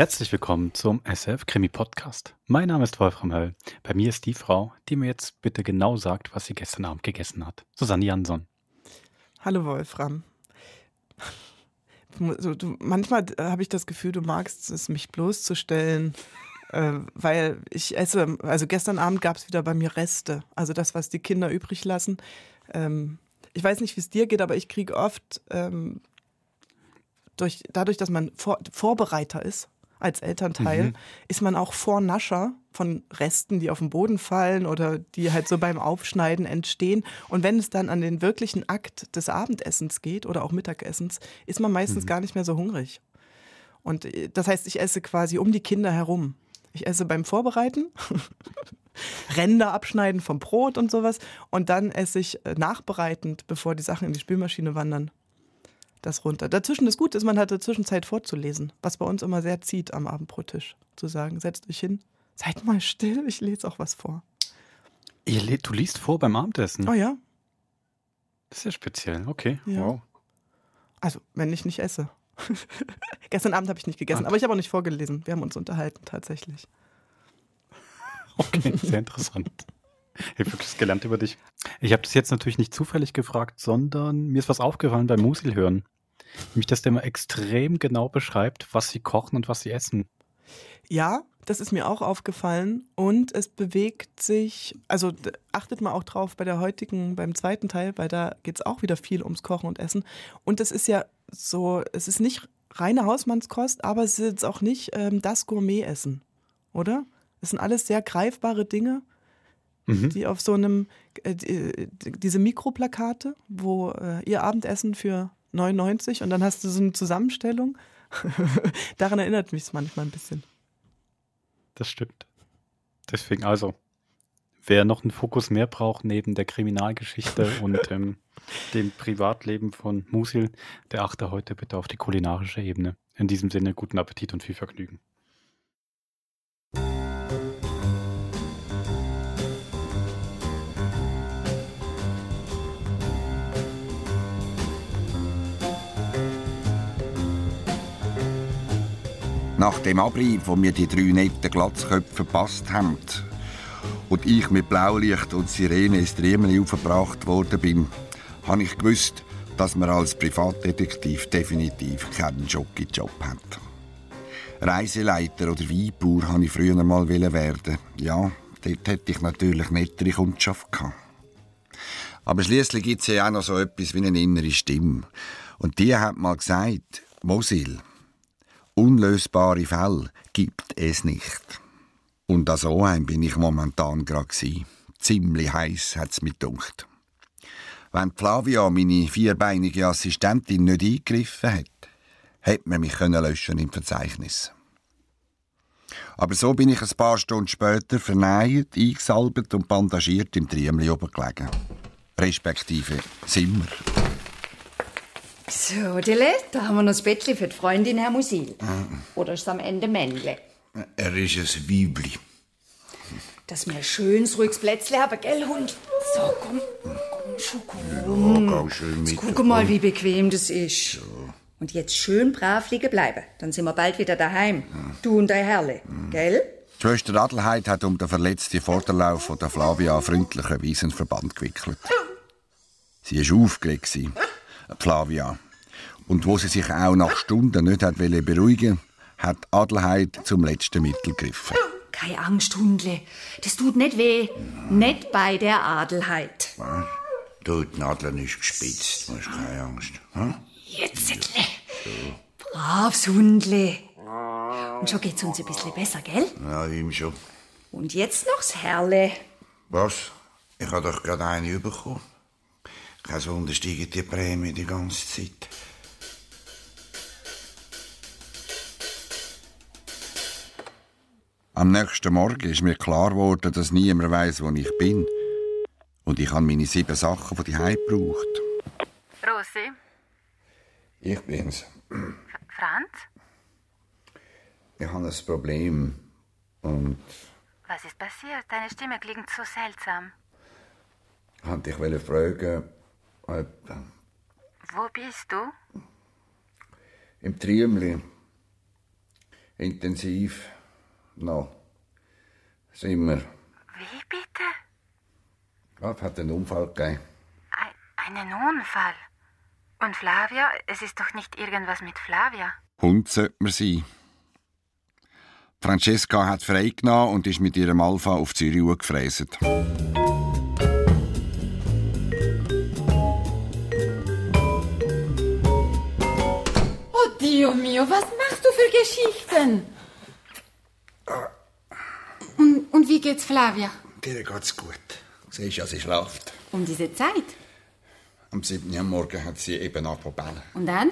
Herzlich willkommen zum SF Krimi Podcast. Mein Name ist Wolfram Höll. Bei mir ist die Frau, die mir jetzt bitte genau sagt, was sie gestern Abend gegessen hat. Susanne Jansson. Hallo Wolfram. Du, du, manchmal habe ich das Gefühl, du magst es, mich bloßzustellen, äh, weil ich esse, also gestern Abend gab es wieder bei mir Reste, also das, was die Kinder übrig lassen. Ähm, ich weiß nicht, wie es dir geht, aber ich kriege oft ähm, durch, dadurch, dass man Vor Vorbereiter ist, als Elternteil, mhm. ist man auch Vornascher von Resten, die auf den Boden fallen oder die halt so beim Aufschneiden entstehen. Und wenn es dann an den wirklichen Akt des Abendessens geht oder auch Mittagessens, ist man meistens mhm. gar nicht mehr so hungrig. Und äh, das heißt, ich esse quasi um die Kinder herum. Ich esse beim Vorbereiten, Ränder abschneiden vom Brot und sowas. Und dann esse ich äh, nachbereitend, bevor die Sachen in die Spülmaschine wandern das runter. Dazwischen ist gut, ist man hat dazwischen Zeit vorzulesen, was bei uns immer sehr zieht am Abendbrottisch. Zu sagen, setzt euch hin, seid mal still, ich lese auch was vor. Ihr, du liest vor beim Abendessen? Oh ja. Das ist ja speziell, okay, ja. wow. Also, wenn ich nicht esse. Gestern Abend habe ich nicht gegessen, aber ich habe auch nicht vorgelesen. Wir haben uns unterhalten tatsächlich. Okay, sehr interessant. Ich habe wirklich gelernt über dich. Ich habe das jetzt natürlich nicht zufällig gefragt, sondern mir ist was aufgefallen beim Musil hören. Nämlich, dass der immer extrem genau beschreibt, was sie kochen und was sie essen. Ja, das ist mir auch aufgefallen. Und es bewegt sich, also achtet mal auch drauf bei der heutigen, beim zweiten Teil, weil da geht es auch wieder viel ums Kochen und Essen. Und es ist ja so, es ist nicht reine Hausmannskost, aber es ist jetzt auch nicht ähm, das Gourmet-Essen, oder? Es sind alles sehr greifbare Dinge mhm. die auf so einem, äh, die, diese Mikroplakate, wo äh, ihr Abendessen für 99 und dann hast du so eine Zusammenstellung. Daran erinnert mich es manchmal ein bisschen. Das stimmt. Deswegen also, wer noch einen Fokus mehr braucht neben der Kriminalgeschichte und ähm, dem Privatleben von Musil, der achte heute bitte auf die kulinarische Ebene. In diesem Sinne guten Appetit und viel Vergnügen. Nach dem Abrieb, wo mir die drei netten Glatzköpfe verpasst haben und ich mit Blaulicht und Sirene ins Triemeli aufgebracht worden bin, habe ich gewusst, dass man als Privatdetektiv definitiv keinen Jockey-Job hat. Reiseleiter oder Weinbauer wollte ich früher mal werden. Ja, dort hätte ich natürlich nettere Kundschaft gehabt. Aber schließlich gibt es ja auch noch so etwas wie eine innere Stimme. Und die hat mal gesagt, Mosil, Unlösbare Fälle gibt es nicht. Und an so einem bin ich momentan gerade Ziemlich heiß hat's mich dunkt. Wenn Flavia, meine vierbeinige Assistentin, nicht eingegriffen hat, hätte man mich können löschen im Verzeichnis. Aber so bin ich ein paar Stunden später vernäht, eingesalbt und bandagiert im Triemli oben gelegen. Respektive Zimmer. So, Dille, da haben wir noch das Bettchen für die Freundin, Herr Musil. Mhm. Oder ist es am Ende Männle? Er ist ein Wiebli. Dass wir ein schönes, ruhiges Plätzchen haben, gell, Hund? So, komm, komm schon, komm. Ja, geh schön mit. Guck mal, wie bequem das ist. So. Und jetzt schön brav liegen bleiben. Dann sind wir bald wieder daheim. Ja. Du und dein Herrle, mhm. gell? Die Schwester Adelheid hat um den verletzten Vorderlauf von der Flavia freundlicherweise einen Verband gewickelt. Sie war aufgeregt. Flavia. Und wo sie sich auch nach Stunden nicht hat beruhigen hat Adelheid zum letzten Mittel gegriffen. Keine Angst, Hundle. Das tut nicht weh. Ja. Nicht bei der Adelheid. Was? Du, die Nadel ist gespitzt. Du hast keine Angst. Hm? Jetzt, Ettle. So. Braves Hundle. Und schon geht's uns ein bisschen besser, gell? Ja, ihm schon. Und jetzt noch das Herrle. Was? Ich habe doch gerade eine bekommen. Kein Wunder steigt die Prämie die ganze Zeit. Am nächsten Morgen ist mir klar geworden, dass niemand weiß, wo ich bin. Und ich habe meine sieben Sachen von die gebraucht. Rosi? Ich bin's. Franz? Ich habe ein Problem. Und. Was ist passiert? Deine Stimme klingt so seltsam. Ich wollte fragen, wo bist du? Im Triemli. Intensiv. Noch. Sind wir. Wie bitte? Es hat einen Unfall gegeben. Ein, einen Unfall. Und Flavia? Es ist doch nicht irgendwas mit Flavia. Hund sollte man sein. Francesca hat freigenommen und ist mit ihrem Alpha auf Zürich gefräset. Dio mio, was machst du für Geschichten? Und, und wie geht's Flavia? Dir geht's gut. Siehst ja, sie schlaft. Um diese Zeit? Am 7. Uhr Morgen hat sie eben angefangen. Und dann?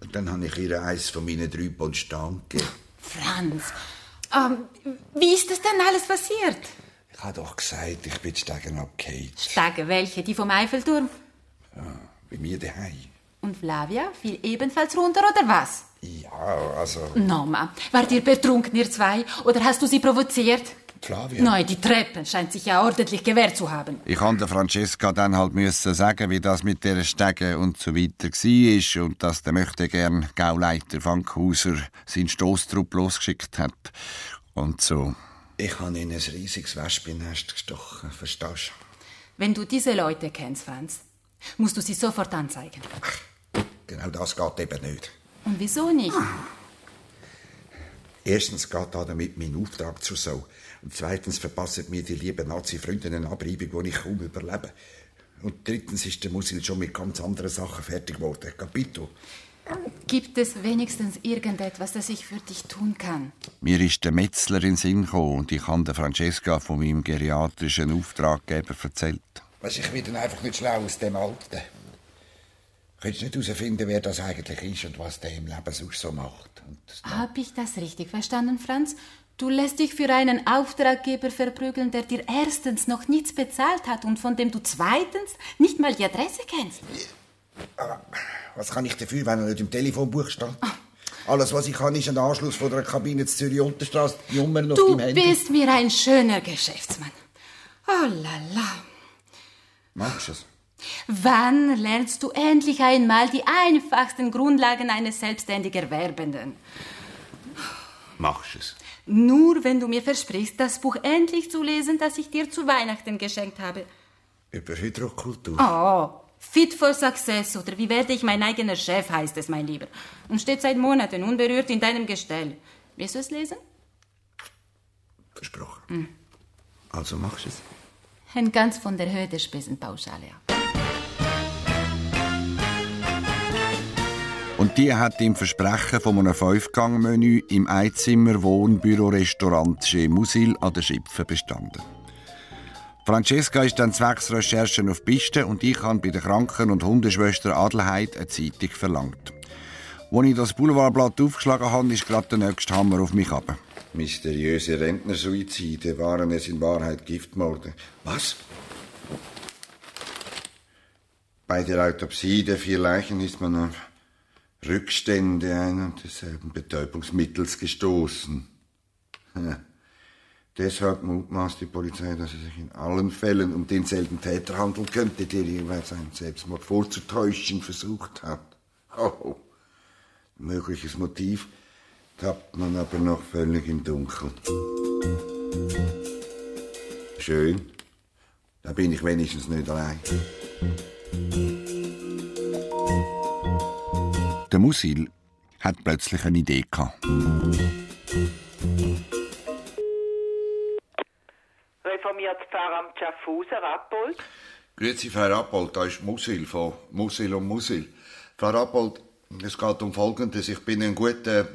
Und dann habe ich ihr eins von meinen drei Pfund gegeben. Franz, ähm, wie ist das denn alles passiert? Ich habe doch gesagt, ich bin steigen abgefallen. Stege welche? Die vom Eiffelturm? Bei mir daheim. Und Flavia fiel ebenfalls runter, oder was? Ja, also... Norma, wart ihr betrunken, ihr zwei? Oder hast du sie provoziert? Flavia. Nein, die Treppe scheint sich ja ordentlich gewehrt zu haben. Ich habe der Francesca dann halt müssen sagen, wie das mit der Stege und so weiter war und dass der möchte gern Gauleiter Fankhauser seinen Stoßtrupp losgeschickt hat. Und so. Ich habe in ein riesiges Wespennest gestochen, verstehst Wenn du diese Leute kennst, Franz, musst du sie sofort anzeigen. du? Genau das geht eben nicht. Und wieso nicht? Erstens geht da damit mein Auftrag zur Sau. Und zweitens verpassen mir die lieben Nazi-Freunde eine Abreibung, die ich kaum überlebe. Und drittens ist der Musil schon mit ganz anderen Sachen fertig geworden. Capito. Gibt es wenigstens irgendetwas, das ich für dich tun kann? Mir ist der Metzler in den Sinn gekommen und ich habe der Francesca von meinem geriatrischen Auftraggeber erzählt. Was ich bin einfach nicht schlau aus dem Alten. Könntest du nicht herausfinden, wer das eigentlich ist und was der im Leben sonst so macht? Und Hab ich das richtig verstanden, Franz? Du lässt dich für einen Auftraggeber verprügeln, der dir erstens noch nichts bezahlt hat und von dem du zweitens nicht mal die Adresse kennst. was kann ich dafür, wenn er nicht im Telefonbuch steht? Alles, was ich kann, ist ein Anschluss von der Kabine zur Zürich Unterstraße, die Nummer auf Du deinem Handy. bist mir ein schöner Geschäftsmann. Oh la la. Machst du es? Wann lernst du endlich einmal die einfachsten Grundlagen eines selbstständig Erwerbenden? Machst du es? Nur wenn du mir versprichst, das Buch endlich zu lesen, das ich dir zu Weihnachten geschenkt habe. Über Hydrokultur. Oh, Fit for Success oder wie werde ich mein eigener Chef heißt es, mein Lieber. Und steht seit Monaten unberührt in deinem Gestell. Willst du es lesen? Versprochen. Also machst du es? Hängt ganz von der Höhe der Spesenpauschale ab. Die hat im Versprechen von einem Fünfgang-Menü im Einzimmer Wohnbüro-Restaurant Chez Musil an der Schipfe bestanden. Francesca ist dann zwecks Recherchen auf Piste und ich habe bei der Kranken- und Hundeschwester Adelheid eine Zeitung verlangt. Als ich das Boulevardblatt aufgeschlagen habe, ist gerade der nächste Hammer auf mich ab. Mysteriöse Rentnersuizide waren es in Wahrheit Giftmorde. Was? Bei der Autopsie der vier Leichen ist man auf Rückstände ein und desselben Betäubungsmittels gestoßen. Deshalb mutmaßt die Polizei, dass es sich in allen Fällen um denselben Täter handeln könnte, der jeweils einen Selbstmord vorzutäuschen versucht hat. Oh, mögliches Motiv tappt man aber noch völlig im Dunkeln. Schön. Da bin ich wenigstens nicht allein. Der Musil hat plötzlich eine Idee gehabt. Reformiert Pfarramt Schaffhausen, Rappold. Grüezi, Frau Rappold, da ist Musil von Musil und Musil. Frau Rappold, es geht um Folgendes. Ich bin ein guter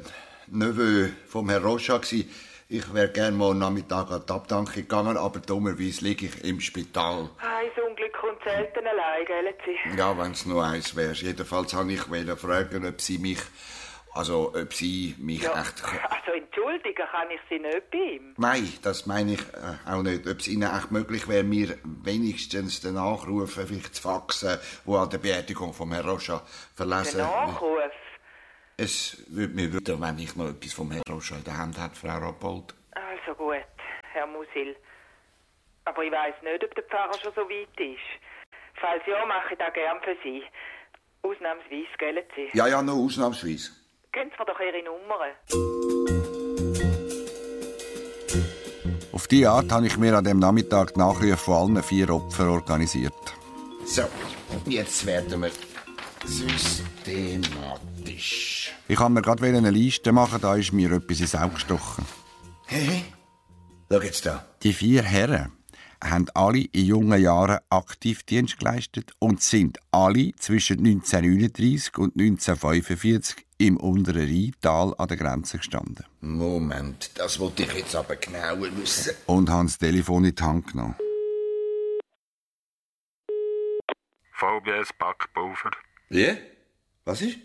Neveu vom Herrn Rocha. Ich wäre gern mal am Nachmittag an die Abdankung gegangen, aber dummerweise liege ich im Spital. Unglück kommt selten allein, gell, Sie? Ja, wenn es nur eins wäre. Jedenfalls wollte ich fragen, ob Sie mich, also ob Sie mich Ja, echt... also entschuldigen kann ich Sie nicht bei ihm. Nein, das meine ich äh, auch nicht. Ob es Ihnen echt möglich wäre, mir wenigstens den Nachruf vielleicht zu faxen, wo an der Beerdigung vom Herrn Rocha verlesen Der Nachruf. Es würde mir wundern, wenn ich noch etwas vom Herrn Rocha in der Hand hätte, Frau Rappold. Also gut, Herr Musil. Aber ich weiß nicht, ob der Pfarrer schon so weit ist. Falls ja, mache ich das gern für Sie. Ausnahmsweise, gell, Sie? Ja, ja, nur ausnahmsweise. Geben Sie mir doch Ihre Nummer. Auf diese Art habe ich mir an dem Nachmittag die Nachrufe von allen vier Opfern organisiert. So, jetzt werden wir systematisch. Ich kann mir gerade eine Liste machen, da ist mir etwas ins Auge gestochen. Hey, hey. Schau jetzt da. Die vier Herren haben alle in jungen Jahren aktiv Dienst geleistet und sind alle zwischen 1939 und 1945 im unteren Rheintal an der Grenze gestanden. Moment, das wollte ich jetzt aber genauer wissen. Und haben das Telefon in die Hand genommen. VBS Backpulver, Wie? Was ist?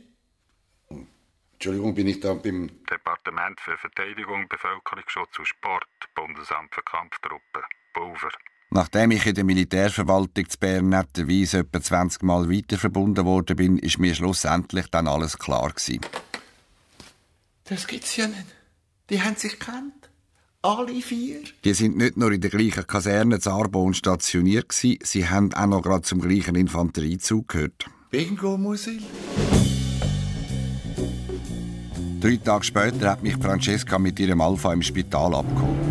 Entschuldigung, bin ich da beim... Departement für Verteidigung, Bevölkerungsschutz und Sport, Bundesamt für Kampftruppen, Pulver. Nachdem ich in der Militärverwaltung zu Bern netterweise etwa 20 Mal weiter verbunden worden bin, ist mir schlussendlich dann alles klar gewesen. Das gibt's ja nicht. Die haben sich gekannt. Alle vier. Die sind nicht nur in der gleichen Kaserne zu Arbon stationiert gewesen, sie haben auch noch gerade zum gleichen Infanteriezug gehört. Bingo, Musil. Drei Tage später hat mich Francesca mit ihrem Alpha im Spital abgeholt.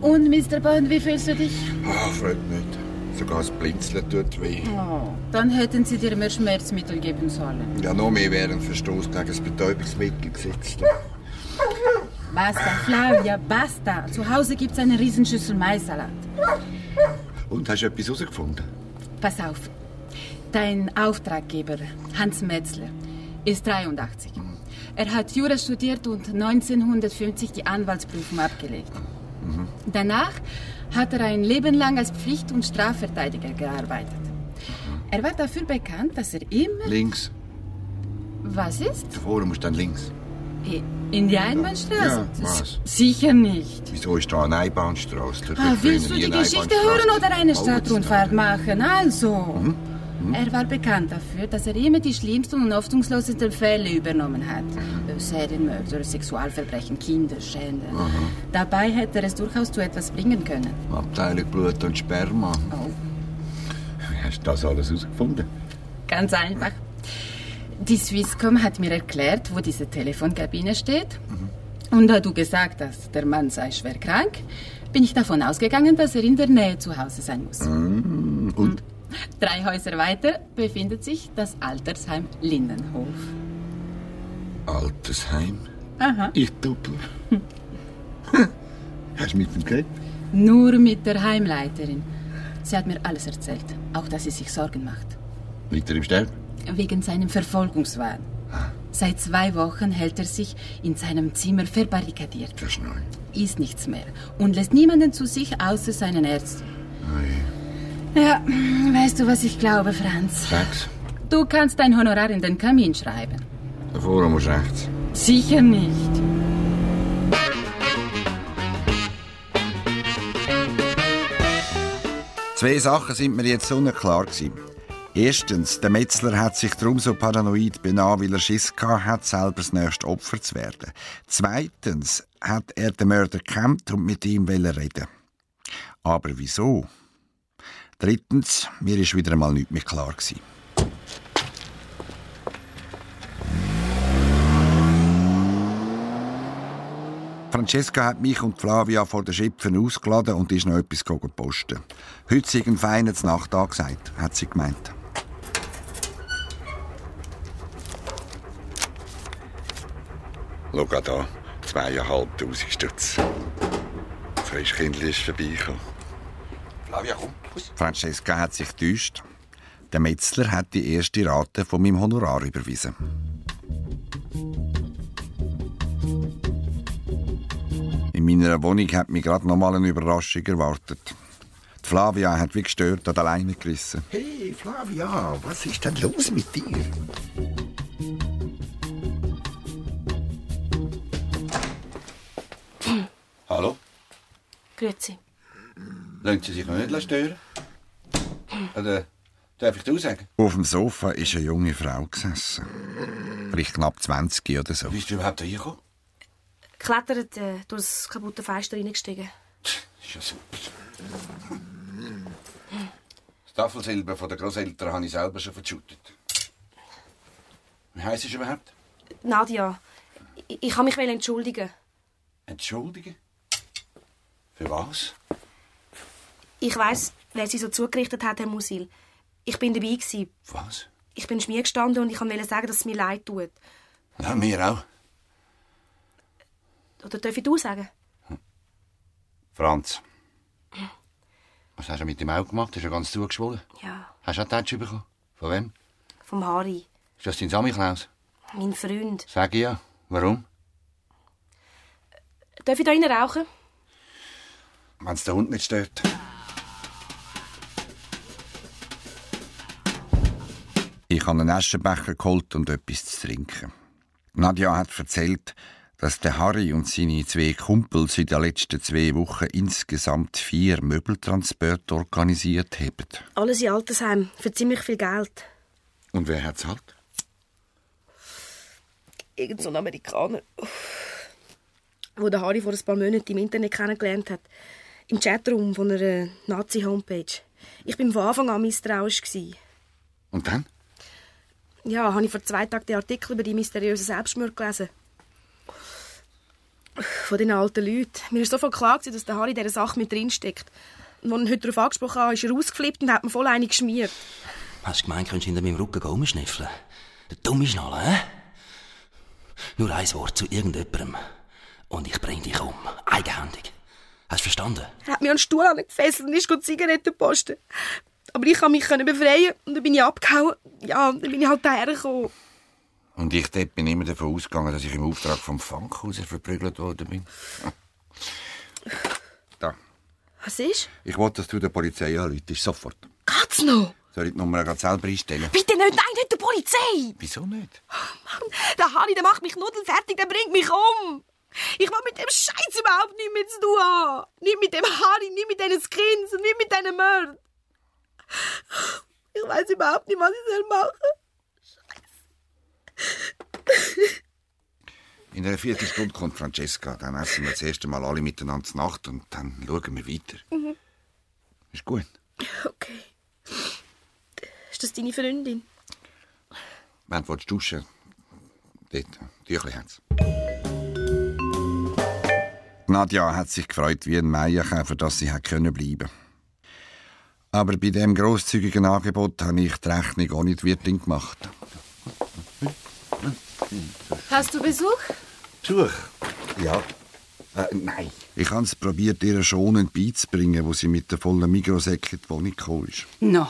Und, Mr. Bond, wie fühlst du dich? Ah, freut nicht. Sogar das Blinzeln tut weh. Oh, dann hätten sie dir mehr Schmerzmittel geben sollen. Ja, noch mehr wäre ein Verstoß gegen das Betäubungsmittel gesetzt. Basta, Flavia, basta. Zu Hause gibt's eine Riesenschüssel Maisalat. Und hast du etwas herausgefunden? Pass auf. Dein Auftraggeber, Hans Metzler, ist 83. Er hat Jura studiert und 1950 die Anwaltsprüfung abgelegt. Danach hat er ein Leben lang als Pflicht- und Strafverteidiger gearbeitet. Er war dafür bekannt, dass er immer... Links. Was ist? Davor musst dann links. In die Einbahnstraße? Ja, was? Sicher nicht. Wieso ist da eine Einbahnstraße? Ah, willst du die Geschichte hören oder eine Stadtrundfahrt machen? Also. Mhm. Er war bekannt dafür, dass er immer die schlimmsten und hoffnungslosesten Fälle übernommen hat. Mhm. Serienmörder, Sexualverbrechen, Kinderschänder. Mhm. Dabei hätte er es durchaus zu etwas bringen können. Abteilung Blut und Sperma. Oh. Wie hast du das alles herausgefunden? Ganz einfach. Die Swisscom hat mir erklärt, wo diese Telefonkabine steht. Und da du gesagt hast, der Mann sei schwer krank, bin ich davon ausgegangen, dass er in der Nähe zu Hause sein muss. Mhm. Und? Drei Häuser weiter befindet sich das Altersheim Lindenhof. Altersheim? Aha. Ich doppel. Hast du mit dem geredet? Nur mit der Heimleiterin. Sie hat mir alles erzählt, auch dass sie sich Sorgen macht. Liegt er im Sterben? Wegen seinem Verfolgungswahn. Seit zwei Wochen hält er sich in seinem Zimmer verbarrikadiert. Verschnallt. Isst nichts mehr und lässt niemanden zu sich außer seinen Ärzten. Ja, weißt du, was ich glaube, Franz? Sechs. Du kannst dein Honorar in den Kamin schreiben. Davor musst du rechts. Sicher nicht. Zwei Sachen sind mir jetzt unklar gewesen. Erstens, der Metzler hat sich darum so paranoid benommen, weil er Schiss gehabt hat, selber das nächste Opfer zu werden. Zweitens hat er den Mörder gekämmt und mit ihm reden. Aber wieso? Drittens, mir ist wieder einmal nichts mehr klar gewesen. Francesca hat mich und Flavia vor den Schipfen ausgeladen und ist noch etwas posten. Heute sei ein feiner Nacht angesagt, hat sie gemeint. Schau da, zweieinhalbtausend Stutz. Das Frischkindli ist vorbeigekommen. Flavia, komm. Francesca hat sich getäuscht. Der Metzler hat die erste Rate von meinem Honorar überwiesen. In meiner Wohnung hat mich gerade noch mal eine Überraschung erwartet. Die Flavia hat wie gestört an der Leine gerissen. Hey, Flavia, was ist denn los mit dir? Hallo? Grüezi. Lassen Sie sich noch nicht stören? Oder darf ich dir sagen? Auf dem Sofa ist eine junge Frau gesessen. Vielleicht knapp 20 oder so. Wie bist du überhaupt hier gekommen? Klettert äh, durch das kaputte Fenster reingestiegen. Ist ja super. Das Tafelsilber von den Großeltern habe ich selber schon verschüttet. Wie heisst es überhaupt? Nadia, ich, ich kann mich entschuldigen. Entschuldigen? Für was? Ich weiß, wer sie so zugerichtet hat, Herr Musil. Ich bin dabei gewesen. Was? Ich bin Schmier gestanden und ich wollte sagen, dass es mir leid tut. Ja, mir auch. Oder darf ich du sagen? Franz. Was hast du mit dem Auge gemacht? Ist er ganz zugeschwollen? Ja, Hast du auch Touch bekommen? Von wem? vom Harry. Ist das dein Samichlaus? Mein Freund. Sag ich ja. Warum? Darf ich da rein rauchen? Wenn es der Hund nicht stört. Ich habe einen Aschenbecher geholt und etwas zu trinken. Nadja hat erzählt, dass der Harry und seine zwei Kumpels in den letzten zwei Wochen insgesamt vier Möbeltransporte organisiert haben. Alles in Altersheim. Für ziemlich viel Geld. Und wer hat's halt? Irgend so ein Amerikaner. Wo der Harry vor ein paar Monaten im Internet kennengelernt hat. Im Chatroom von einer Nazi-Homepage. Ich war von Anfang an misstrauisch. Und dann? Ja, habe ich vor zwei Tagen den Artikel über die mysteriösen Selbstmorde gelesen. Von den alten Leuten. Mir ist sofort klar, dass der Harry in dieser Sache mit drinsteckt. Und als ich heute darauf angesprochen habe, ist er ausgeflippt und hat mir voll eine geschmiert. Hast du gemeint, könntest du hinter meinem Rücken rumschnüffeln? Der dumme Schnalle, hä? Nur ein Wort zu irgendjemandem. Und ich bring dich um. Eigenhändig. Hast du verstanden? Er hat mich an den Stuhl gefesselt und ist gut Zigaretten posten. Aber ich konnte mich befreien und dann bin ich abgehauen. Ja, dann bin ich halt hergekommen. Und ich dort bin immer davon ausgegangen, dass ich im Auftrag vom Funkhaus verprügelt worden bin. Da. Was ist? Ich wollte, dass du der Polizei anrufst. Sofort. Geht's noch? Soll ich die Nummer gerade selber einstellen? Bitte nicht, nein, nicht der Polizei! Wieso nicht? Mann, der Harry, der macht mich nudelfertig, der bringt mich um! Ich will mit dem Scheiß überhaupt nichts mehr zu tun haben! Nicht mit dem Harry, nicht mit diesen Skins und nicht mit diesen Mördern! Ich weiß überhaupt nicht, was ich soll machen In einer Viertelstunde kommt Francesca. Dann essen wir das erste Mal alle miteinander zur Nacht und dann schauen wir weiter. Mhm. Ist gut. Okay. Ist das deine Freundin? Wenn du willst duschen dort, Tüchli hat's. Nadja hat sich gefreut wie ein Meierkäfer, dass sie hat können bleiben Aber bei dem grosszügigen Angebot habe ich die Rechnung auch nicht Wirtin gemacht. Hast du Besuch? Besuch? Ja. Äh, nein. Ich habe es probiert, ihr schonend beizubringen, wo sie mit der vollen Mikrosäcke in die Wohnung gekommen ist. No.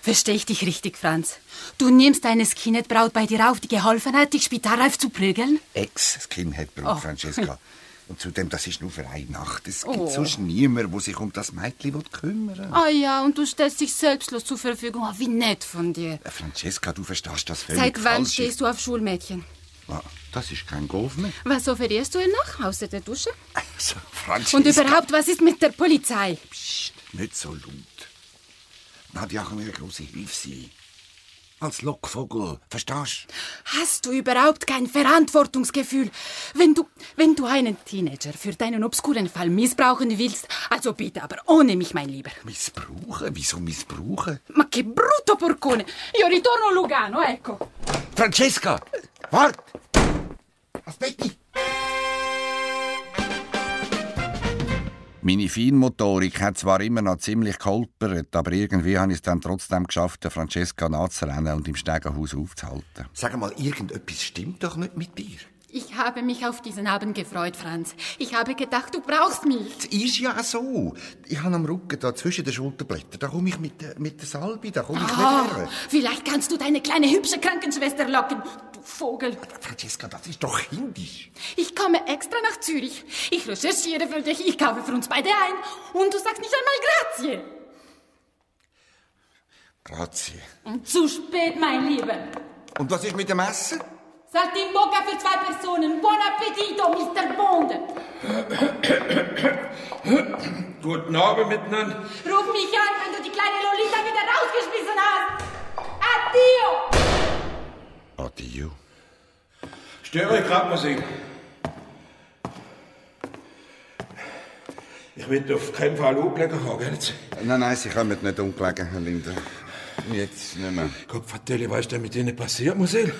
Verstehe ich dich richtig, Franz? Du nimmst deine Skinhead-Braut bei dir auf, die geholfen hat, dich spitalreif zu prügeln? Ex-Skinhead-Braut, Oh. Francesca. Und zudem, das ist nur für eine Nacht. Es gibt Oh. sonst niemanden, der sich um das Mädchen will kümmern Ah ja, und du stellst dich selbstlos zur Verfügung. Oh, wie nett von dir. Äh, Francesca, du verstehst das völlig Seit wann falsch. stehst du auf Schulmädchen? Ah, Das ist kein Golf mehr. Was offerierst du ihr noch, außer der Dusche? Also, Francesca. Und überhaupt, was ist mit der Polizei? Nicht so laut. Nadja kann mir eine große Hilfe sein. Als Lockvogel, verstehst? Hast du überhaupt kein Verantwortungsgefühl? Wenn du, wenn du einen Teenager für deinen obskuren Fall missbrauchen willst, also bitte, aber ohne mich, mein Lieber. Missbrauchen? Wieso missbrauchen? Ma che brutto porcone! Io ritorno a Lugano, ecco. Francesca! Wart! Aspetti! Meine Feinmotorik hat zwar immer noch ziemlich geholpert, aber irgendwie habe ich es dann trotzdem geschafft, Francesca nachzurennen und im Stegenhaus aufzuhalten. Sag mal, irgendetwas stimmt doch nicht mit dir. Ich habe mich auf diesen Abend gefreut, Franz. Ich habe gedacht, du brauchst mich. Es ist ja so. Ich habe am Rücken da zwischen den Schulterblättern, da komme ich mit der, mit der Salbe, da komme ich Ah, nicht her. vielleicht kannst du deine kleine hübsche Krankenschwester locken, du Vogel. Francesca, das ist doch kindisch. Ich komme extra nach Zürich. Ich recherchiere für dich, ich kaufe für uns beide ein. Und du sagst nicht einmal Grazie. Grazie. Und zu spät, mein Lieber. Und was ist mit dem Essen? Salti in bocca für zwei Personen. Buon appetito, Mr. Bond. Guten Abend miteinander. Ruf mich an, wenn du die kleine Lolita wieder rausgeschmissen hast. Addio. Addio. Störe ich gerade Musik. Ich will auf keinen Fall auflegen haben, gell? Nein, nein, Sie kommen nicht umgelegen, Herr Linder. Jetzt nicht mehr. Gott vertelle, was ist denn mit Ihnen passiert, Musel?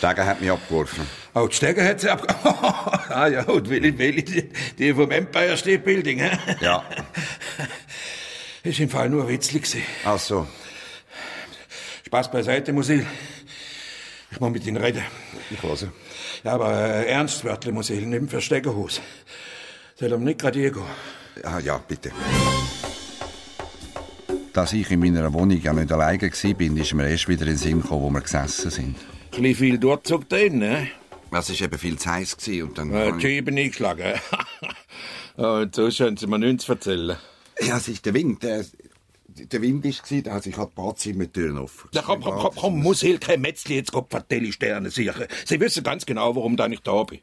Stegen hat mich abgeworfen. Oh, die Stege hat sie abgeworfen. ah ja, und Willi, Willi, die, vom Empire State Building, hä? Ja. Ist im Fall nur ein Witzli gewesen. Ach so. Spaß beiseite, Musil. Ich muss mit Ihnen reden. Ich höre. Ja, aber äh, ernst, Wörtle, Musil, nimm für Stegerhaus. Soll er nicht gerade hier gehen? Ah, ja, bitte. Dass ich in meiner Wohnung ja nicht alleine war, ist mir erst wieder in den Sinn gekommen, wo wir gesessen sind. Ein bisschen viel Durchzug drin, ne? Es war eben viel zu heiß und dann... Äh, die Scheiben eingeschlagen. und sonst haben Sie mir nichts zu erzählen. Ja, es ist der Wind. Der, der Wind war, da hat sich halt die Badzimmertüren offen. Ja, komm, komm, komm, komm, muss Hill kein Metzli jetzt Gott vertelle Sterne sicher. Sie wissen ganz genau, warum da nicht da bin.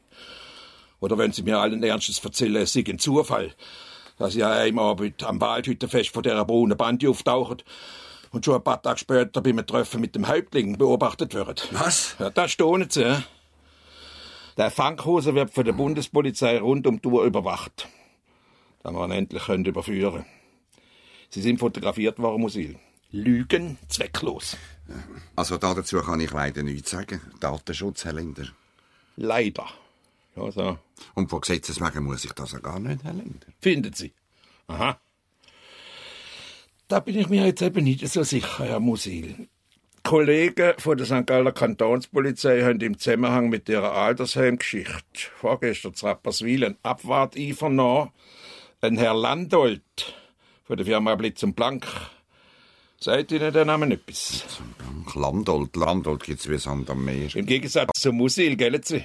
Oder wenn Sie mir allen Ernstes erzählen, es sei ein Zufall, dass ich am Abend am Waldhüttenfest von dieser braunen Bande auftaucht und schon ein paar Tage später bei einem Treffen mit dem Häuptling beobachtet wird. Was? Ja, da staunen Sie, ja? Der Fankhose wird von der Bundespolizei rund um die Uhr überwacht. Da wir ihn endlich können überführen Sie sind fotografiert worden, Musil. Lügen zwecklos. Also da dazu kann ich leider nichts sagen. Datenschutz, Herr Linder. Leider. Ja, so. Und von Gesetzes wegen muss ich das ja gar nicht, Herr Linder. Finden Sie? Aha. Da bin ich mir jetzt eben nicht so sicher, Herr Musil. Kollegen von der St. Galler Kantonspolizei haben im Zusammenhang mit ihrer Altersheimgeschichte vorgestern zu Rapperswil ein Abwart vernommen. Ein Herr Landolt von der Firma Blitz und Blank. Sagt Ihnen der Name etwas? Landolt, Landolt gibt's wie Sand am Meer. Im Gegensatz zu Musil, gell Sie?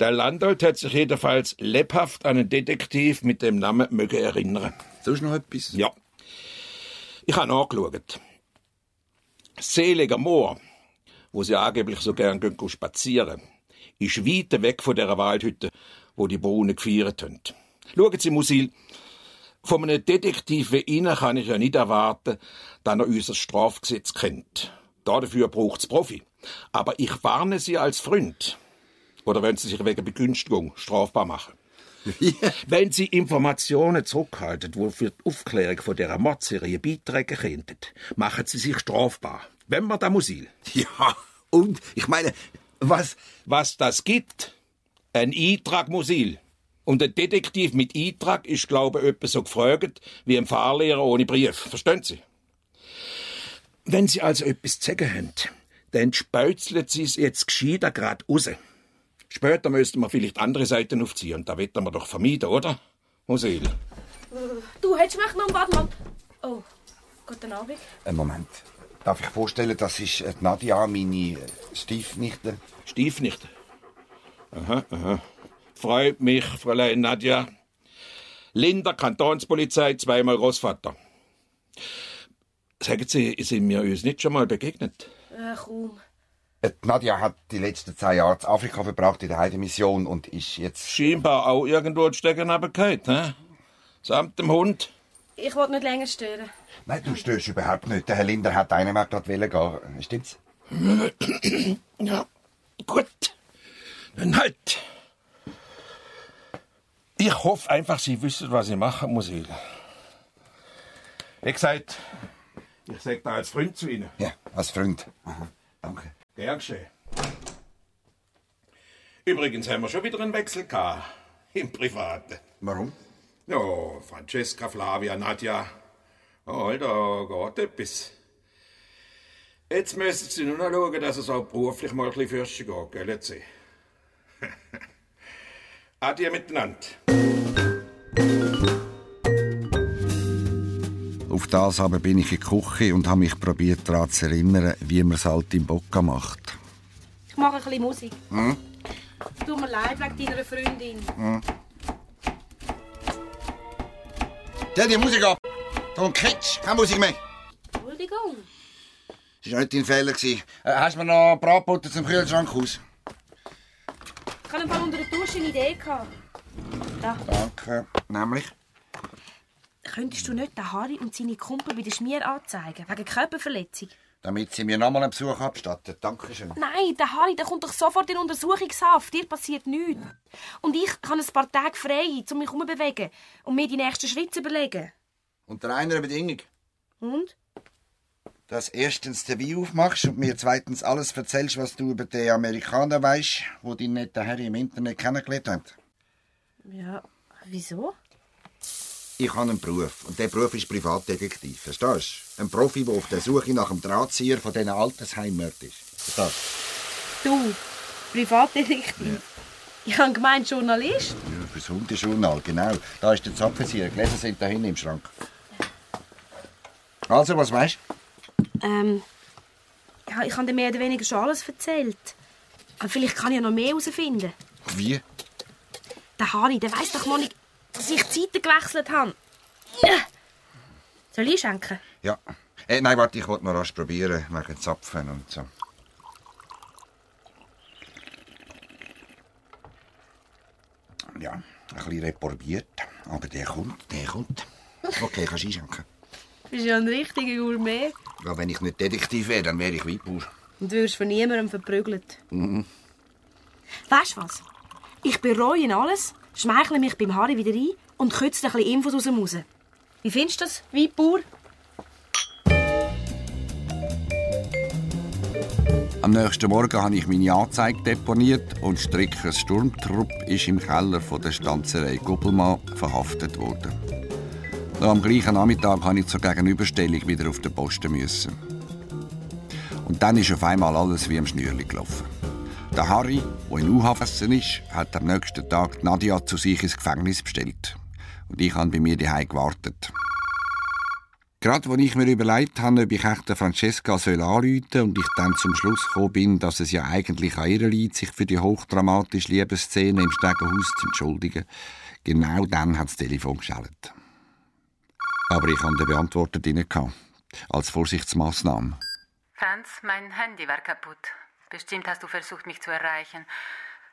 Der Landolt hat sich jedenfalls lebhaft an einen Detektiv mit dem Namen möge erinnern. Sonst noch etwas? Ja. Ich habe nachgeschaut. Seliger Moor, wo sie angeblich so gern gehen spazieren, ist weit weg von der Waldhütte, wo die Brunnen gefeiert haben. Schauen Sie, Musil, von einem Detektiv wie Ihnen kann ich ja nicht erwarten, dass er unser Strafgesetz kennt. Dafür braucht's Profi. Aber ich warne Sie als Freund. Oder wenn Sie sich wegen Begünstigung strafbar machen. Wenn Sie Informationen zurückhalten, die für die Aufklärung von dieser Mordserie beitragen könnten, machen Sie sich strafbar. Wenn man da Musil. Ja, und ich meine, was? Was das gibt? Ein Eintrag Musil. Und ein Detektiv mit Eintrag ist, glaube ich, etwas so gefragt wie ein Fahrlehrer ohne Brief. Verstehen Sie? Wenn Sie also etwas zu sagen haben, dann speuzelt Sie es jetzt gescheiter grad raus. Später müssten wir vielleicht andere Seiten aufziehen und da wetten wir doch vermeiden, oder? Musil. Du hättest mich noch warte mal. Oh, guten Abend. Einen Moment. Darf ich vorstellen, das ist äh, Nadia, meine äh, Stiefnichte? Stiefnichte? Aha, aha. Freut mich, Fräulein Nadja. Linder, Kantonspolizei, zweimal Großvater. Sagen Sie, sind wir uns nicht schon mal begegnet? Äh, kaum. Äh, Nadja hat die letzten zwei Jahre in Afrika verbracht in der Heidemission und ist jetzt... Scheinbar auch irgendwo in Stecken runtergefallen, hä? Samt dem Hund. Ich wollte nicht länger stören. Nein, du störst überhaupt nicht. Der Herr Linder hat einen gerade wollen gehen. Stimmt's? Ja, gut. Dann halt. Ich hoffe einfach, Sie wissen, was ich machen muss. Wie gesagt, ich sage da als Freund zu Ihnen. Ja, als Freund. Aha, danke. Gern geschehen. Übrigens haben wir schon wieder einen Wechsel gehabt. Im Privaten. Warum? Ja, Francesca, Flavia, Nadja. Oh, da geht etwas. Jetzt müssen Sie nur noch schauen, dass es auch beruflich mal ein bisschen fürst geht, gell? Adieu miteinander. Auf das aber bin ich in die Küche und habe mich probiert daran zu erinnern, wie man es halt im Bocca macht. Ich mache ein bisschen Musik. Hm? Tut mir leid wegen deiner Freundin. Hm. Stell die Musik ab! Tom Kitsch, keine Musik mehr. Entschuldigung. Das war nicht dein Fehler. Äh, hast du mir noch Bratbutter zum Kühlschrank aus? Ich hatte mal unter der Dusche eine Idee. Da. Danke. Nämlich? Könntest du nicht den Harry und seine Kumpel bei der Schmier anzeigen? Wegen Körperverletzung? Damit sie mir nochmal einen Besuch abstatten. Dankeschön. Nein, der Harry der kommt doch sofort in Untersuchungshaft. Dir passiert nichts. Und ich habe ein paar Tage frei, um mich herumzubewegen und mir die nächsten Schritte zu überlegen. Unter einer Bedingung. Und? dass erstens den Wein aufmachst und mir zweitens alles erzählst, was du über den Amerikaner weißt, wo dein netter Herr im Internet kennengelernt hat. Ja, wieso? Ich habe einen Beruf und der Beruf ist Privatdetektiv. Verstehst du? Ein Profi, der auf der Suche nach dem Drahtzieher von diesen Altersheimmördern ist. Verstehst Du, Privatdetektiv. Ich habe gemeint Journalist. du? Ja, fürs Hundejournal, genau. Da ist der Zapfenzieher. Gläser sind da hinten im Schrank. Also, was weißt Ähm, ja, ich habe dir mehr oder weniger schon alles erzählt. Aber vielleicht kann ich ja noch mehr herausfinden. du? Wie? Der Harry, der weiß doch noch nicht, dass ich die Zeiten gewechselt habe. Soll ich schenken? Ja. Äh, nein, warte, ich wollte noch rasch probieren, wegen Zapfen und so. Ja, ein bisschen reporbiert. Aber der kommt, der kommt. Okay, kannst du einschenken. Du bist ja ein richtiger Gourmet. Ja, wenn ich nicht Detektiv wäre, dann wäre ich Weinbauer. Und du wirst von niemandem verprügelt. Mhm. Weißt du was? Ich bereue alles, schmeichle mich beim Harry wieder ein und kütze ein bisschen Infos aus dem raus. Wie findest du das, Weinbauer? Am nächsten Morgen habe ich meine Anzeige deponiert und Strickers Sturmtrupp ist im Keller von der Stanzerei Gubbelmann verhaftet worden. Noch am gleichen Nachmittag habe ich zur Gegenüberstellung wieder auf den Posten müssen. Und dann ist auf einmal alles wie am Schnürli gelaufen. Der Harry, der in U-Hafen ist, hat am nächsten Tag Nadia zu sich ins Gefängnis bestellt. Und ich habe bei mir daheim gewartet. Gerade als ich mir überlegt habe, ob ich echt Francesca soll anrufen soll und ich dann zum Schluss gekommen bin, dass es ja eigentlich an ihr liegt, sich für die hochdramatische Liebesszene im Stegenhaus zu entschuldigen, genau dann hat das Telefon geschellt. Aber ich hatte den Beantworter drin, als Vorsichtsmaßnahme. Franz, mein Handy war kaputt. Bestimmt hast du versucht, mich zu erreichen.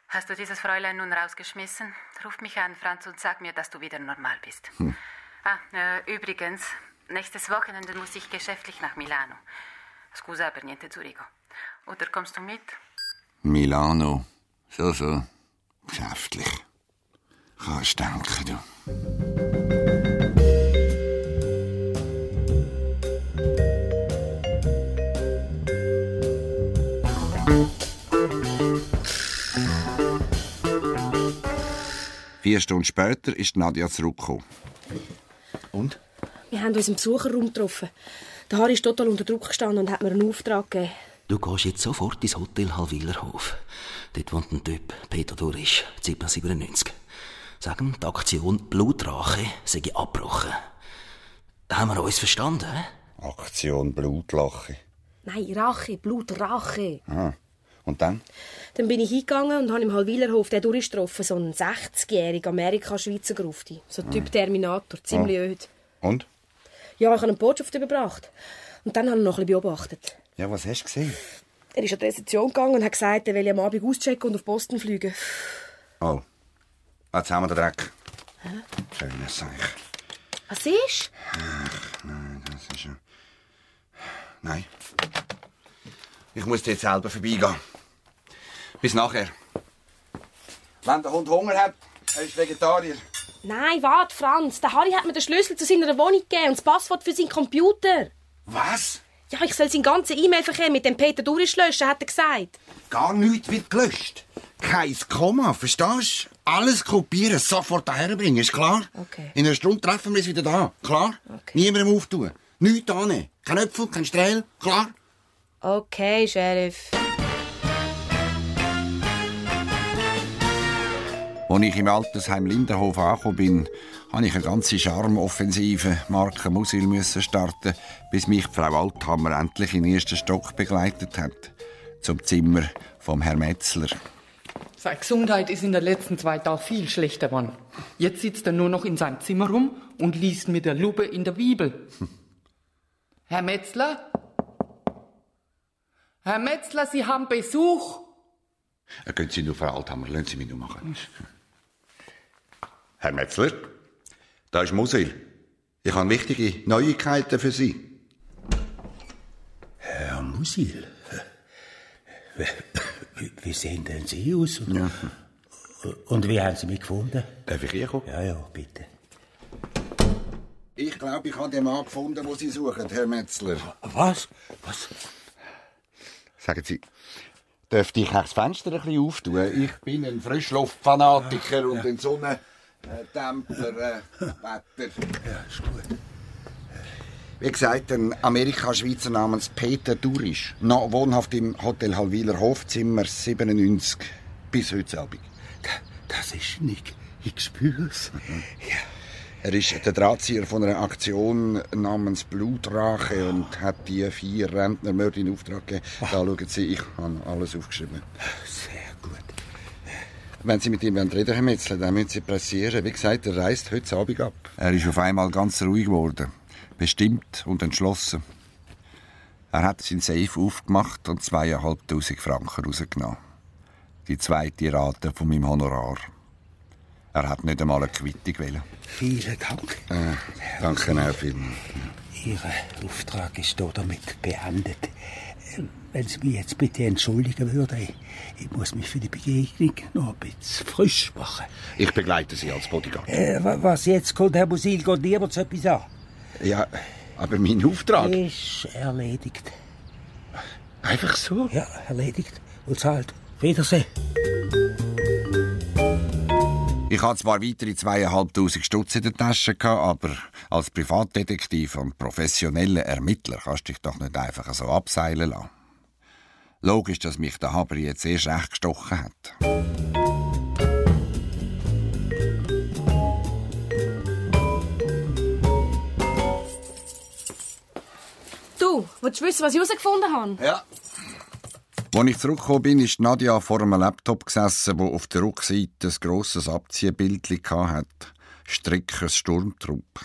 Hast du dieses Fräulein nun rausgeschmissen? Ruf mich an, Franz, und sag mir, dass du wieder normal bist. Hm. Ah, äh, übrigens, nächstes Wochenende muss ich geschäftlich nach Milano. Scusa per niente Zurigo. Oder kommst du mit? Milano. So, so. Geschäftlich. Kannst denken, du. Vier Stunden später ist Nadja zurückgekommen. Und? Wir haben uns im Besucherraum getroffen. Der Harry ist total unter Druck gestanden und hat mir einen Auftrag gegeben. Du gehst jetzt sofort ins Hotel Hallwilerhof. Dort wohnt ein Typ, Peter Durisch, Zipper 97. Sagen, die Aktion Blutrache sei abgebrochen. Haben wir uns verstanden? Aktion Blutlache. Nein, Rache, Blutrache. Ah. Und dann? Dann bin ich hingegangen und habe im Hallwilerhof den Durisch getroffen, so einen 60-jährigen Amerika-Schweizer Grufti. So Typ Terminator, ziemlich Ah. öd. Und? Ja, ich habe eine Botschaft überbracht. Und dann habe ich noch ein bisschen beobachtet. Ja, was hast du gesehen? Er ist an die Rezeption gegangen und hat gesagt, er will am Abend auschecken und auf Boston fliegen. Oh. Jetzt haben wir den Dreck. Schönes Zeichen. Was ist? Nein, das ist ja... Nein. Ich muss jetzt selber vorbeigehen. Bis nachher. Wenn der Hund Hunger hat, er ist Vegetarier. Nein, warte, Franz. Der Harry hat mir den Schlüssel zu seiner Wohnung gegeben und das Passwort für seinen Computer. Was? Ja, ich soll seinen ganzen E-Mail-Verkehr mit dem Peter Durisch löschen, hat er gesagt. Gar nichts wird gelöscht. Kein Komma, verstehst du? Alles kopieren, sofort daherbringen, ist klar? Okay. In einer Stunde treffen wir uns wieder da, klar? Niemandem auftun. Nichts annehmen. Kein Äpfel, kein Strehl, klar? Okay, Sheriff. Als ich im Altersheim Lindenhof angekommen bin, habe ich eine ganze Charmoffensive Marke Musil starten, bis mich Frau Althammer endlich in den ersten Stock begleitet hat. Zum Zimmer vom Herrn Metzler. Seine Gesundheit ist in den letzten zwei Tagen viel schlechter geworden. Jetzt sitzt er nur noch in seinem Zimmer rum und liest mit der Lupe in der Bibel. Herr Metzler? Herr Metzler, Sie haben Besuch. Gehen Sie nur, Frau Althammer, lassen Sie mich nur machen. Herr Metzler, da ist Musil. Ich habe wichtige Neuigkeiten für Sie. Herr Musil, wie, sehen denn Sie aus? Und, und wie haben Sie mich gefunden? Darf ich hier kommen? Ja, ja, bitte. Ich glaube, ich habe den Mann gefunden, den Sie suchen, Herr Metzler. Was? Was? Sagen Sie, dürfte ich das Fenster ein bisschen auftun? Ich bin ein Frischluftfanatiker und ein Sonnendämpfer, äh, Wetter. Ja, ist gut. Wie gesagt, ein Amerikaschweizer namens Peter Durisch, noch wohnhaft im Hotel Halwiler Hofzimmer 97, bis heute Abend. Das ist nicht. Ich spür's. Er ist der Drahtzieher von einer Aktion namens Blutrache und hat die vier Rentnermörder in Auftrag gegeben. Da schauen Sie, ich habe alles aufgeschrieben. Sehr. Wenn Sie mit ihm reden wollen, Herr Metzler, dann müssen Sie pressieren. Wie gesagt, er reist heute Abend ab. Er ist auf einmal ganz ruhig geworden. Bestimmt und entschlossen. Er hat seinen Safe aufgemacht und zweieinhalbtausend Franken rausgenommen. Die zweite Rate von meinem Honorar. Er hat nicht einmal eine Quittung wollen. Vielen Dank. Äh, danke auch vielmals. Ihr Auftrag ist hier damit beendet. Wenn Sie mich jetzt bitte entschuldigen würden, ich, ich muss mich für die Begegnung noch ein bisschen frisch machen. Ich begleite Sie als Bodyguard. Äh, wa- was jetzt kommt, Herr Musil, geht niemand so etwas an. Ja, aber mein Auftrag? Ist erledigt. Einfach so? Ja, erledigt. Und zahlt. Wiedersehen. Ich hatte zwar weitere zweieinhalbtausend Stutz in der Tasche, gehabt, aber als Privatdetektiv und professioneller Ermittler kannst du dich doch nicht einfach so abseilen lassen. Logisch, dass mich der Haber jetzt erst recht gestochen hat. Du, willst du wissen, was ich herausgefunden habe? Ja. Als ich zurückgekommen bin, ist Nadja vor einem Laptop gesessen, wo auf der Rückseite ein grosses Abziehbild hatte. Strickers Sturmtrupp.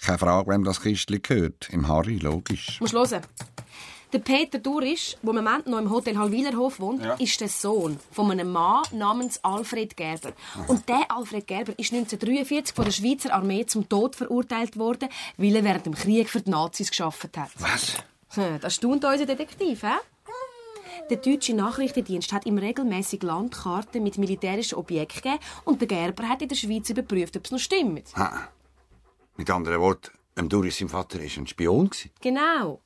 Keine Frage, wem das Kistchen gehört. Im Harry, logisch. Musst hören. Der Peter Durisch, der im Moment noch im Hotel Hallwilerhof wohnt, Ja. ist der Sohn von einem Mann namens Alfred Gerber. Und der Alfred Gerber ist 1943 von der Schweizer Armee zum Tod verurteilt worden, weil er während dem Krieg für die Nazis geschafft hat. Was? Das staunt unser Detektiv, hä? Der deutsche Nachrichtendienst hat ihm regelmäßig Landkarten mit militärischen Objekten gegeben und der Gerber hat in der Schweiz überprüft, ob es noch stimmt. Ha. Mit anderen Worten, dem Doris, sein Vater, war ein Spion. Genau.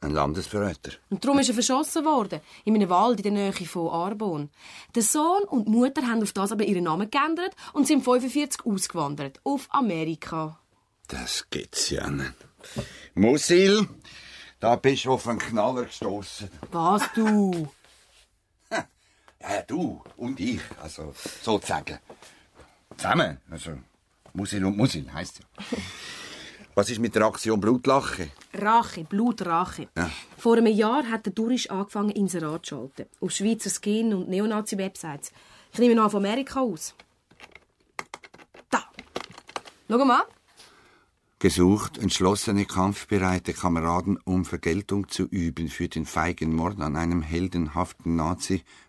Ein Landesverräter. Und darum ist er verschossen worden, in einem Wald in der Nähe von Arbon. Der Sohn und die Mutter haben auf das aber ihren Namen geändert und sind 45 ausgewandert. Auf Amerika. Das gibt's ja nicht. Musil, da bist du auf einen Knaller gestoßen. Was, du? Ja, du und ich, also sozusagen. Zusammen. Also, Musil und Musil heisst ja. Was ist mit der Aktion Blutlache? Rache, Blutrache. Ja. Vor einem Jahr hat der Durisch angefangen, Inserat zu schalten. Auf Schweizer Skin- und Neonazi-Websites. Ich nehme noch von Amerika aus. Da. Schau mal. Gesucht, entschlossene, kampfbereite Kameraden, um Vergeltung zu üben für den feigen Mord an einem heldenhaften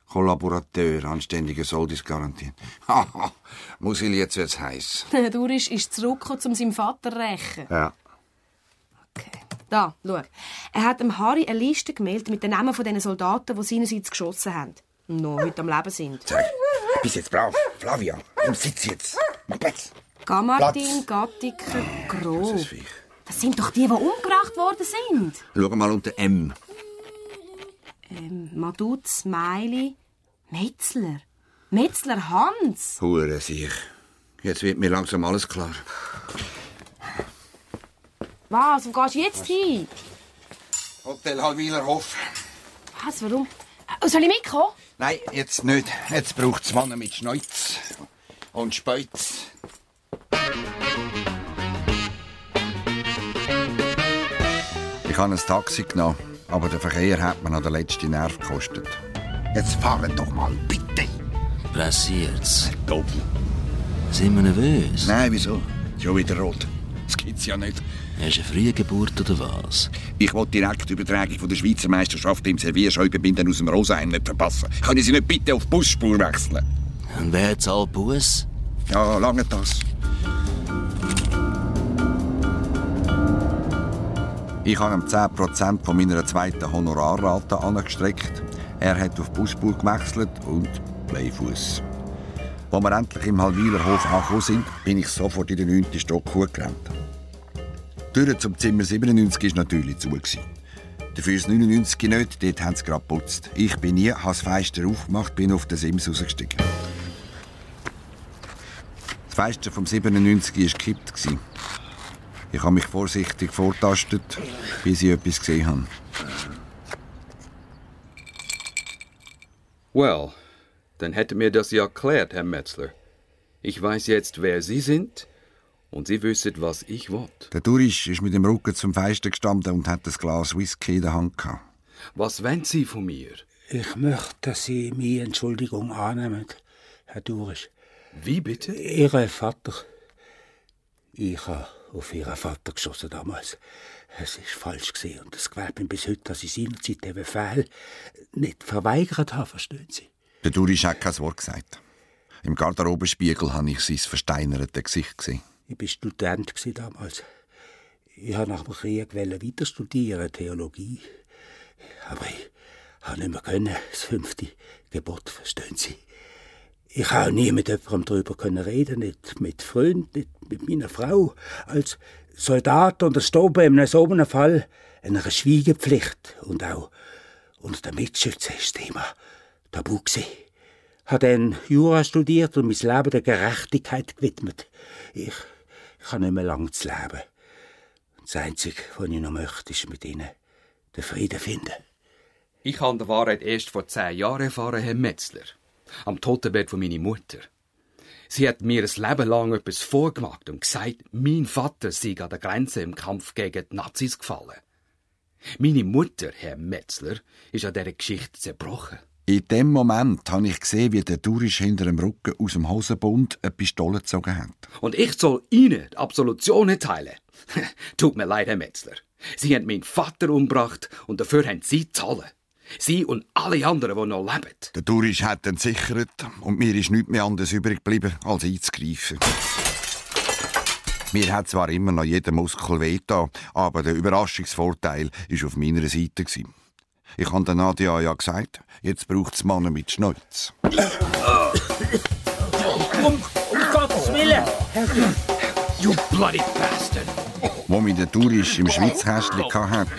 Nazi-Kollaborateur. Anständige Soldis garantieren. Haha, Musil, jetzt wird's heiß. Der Durisch ist zurückgekommen, um seinem Vater zu rächen. Ja. Da, schau. Er hat dem Harry eine Liste gemeldet mit den Namen von den Soldaten, die seinerseits geschossen haben. Und noch heute am Leben sind. Bist jetzt brav, Flavia. Und sitz jetzt. Mach Platz. Gamartin, Gattiker, Groh. Das sind doch die, die umgebracht worden sind. Schau mal unter M. Ähm, Maduz, Meili, Metzler. Metzler Hans. Hure sich. Jetzt wird mir langsam alles klar. Was, wo gehst du jetzt hin? Hotel Halwiler Hof. Was, warum? Äh, Soll ich mitkommen? Nein, jetzt nicht. Jetzt braucht's Mann mit Schneuz und Speuz. Ich habe ein Taxi genommen, aber der Verkehr hat mir noch den letzten Nerv gekostet. Jetzt fahren doch mal, bitte. Pressiert's. Doppel. Sind wir nervös? Nein, wieso? Schon wieder rot. Das gibt's ja nicht. Hast du eine Frühgeburt oder was? Ich will direkt die Übertragung von der Schweizer Meisterschaft im Servierscheibenbinden aus dem Roseheim nicht verpassen. Können Sie nicht bitte auf die Busspur wechseln? Und wer zahlt Bus? Ja, lange das. Ich habe ihm 10% von meiner zweiten Honorarrate angestreckt. Er hat auf Busspur gewechselt und Bleifuß. Als wir endlich im Halwiler Hof angekommen sind, bin ich sofort in den 9. Stock hochgerannt. Die Tür zum Zimmer 97 war natürlich zu. Gewesen. Dafür das 99 nicht, dort haben sie gerade geputzt. Ich bin nie, habe das Fenster aufgemacht, bin auf den Sims rausgestiegen. Das Fenster vom 97 war gekippt. Ich habe mich vorsichtig vortastet, bis ich etwas gesehen habe. Well, dann hätte mir das ja erklärt, Herr Metzler. Ich weiß jetzt, wer Sie sind und Sie wissen, was ich will. Der Tourist ist mit dem Rücken zum Fenster gestanden und hat das Glas Whisky in der Hand gehabt. Was wollen Sie von mir? Ich möchte, dass Sie meine Entschuldigung annehmen, Herr Durisch. Wie bitte? Ihr Vater. Ich habe auf Ihren Vater geschossen damals. Es ist falsch gesehen und es gewährt mir bis heute, dass ich seinerzeit den Befehl nicht verweigert habe, verstehen Sie? Der Tourist hat kein Wort gesagt. Im Garderobenspiegel habe ich sein versteinertes Gesicht gesehen. Ich war Student damals. Ich wollte nach dem Krieg weiter studieren, Theologie. Aber ich habe nicht mehr können, das fünfte Gebot, verstehen Sie? Ich habe nie mit jemandem darüber können reden, nicht mit Freunden, nicht mit meiner Frau. Als Soldat unterstoben in so einem Fall einer Schweigepflicht und auch unter den Mitschützen ist Thema tabu gsi. Habe dann Jura studiert und mein Leben der Gerechtigkeit gewidmet. Ich, ich habe nicht mehr lang zu leben. Das Einzige, was ich noch möchte, ist mit ihnen den Frieden finden. Ich habe die Wahrheit erst vor zehn Jahren erfahren, Herr Metzler. Am Totenbett von meiner Mutter. Sie hat mir ein Leben lang etwas vorgemacht und gesagt, mein Vater sei an der Grenze im Kampf gegen die Nazis gefallen. Meine Mutter, Herr Metzler, ist an dieser Geschichte zerbrochen. In dem Moment habe ich gesehen, wie der Tourist hinter dem Rücken aus dem Hosenbund eine Pistole gezogen hat. Und ich soll Ihnen die Absolution erteilen. Tut mir leid, Herr Metzler. Sie haben meinen Vater umgebracht und dafür haben Sie zahlen. Sie und alle anderen, die noch leben. Der Tourist hat entsichert und mir ist nichts mehr anderes übrig geblieben, als einzugreifen. Mir hat zwar immer noch jeder Muskel wehgetan, aber der Überraschungsvorteil war auf meiner Seite. gewesen. Ich habe der Nadia ja gesagt, jetzt braucht es Männer mit Schneuz. Um, um Gottes Willen! You bloody bastard! Wo mich der Tourist im Schwitzkästchen hatte,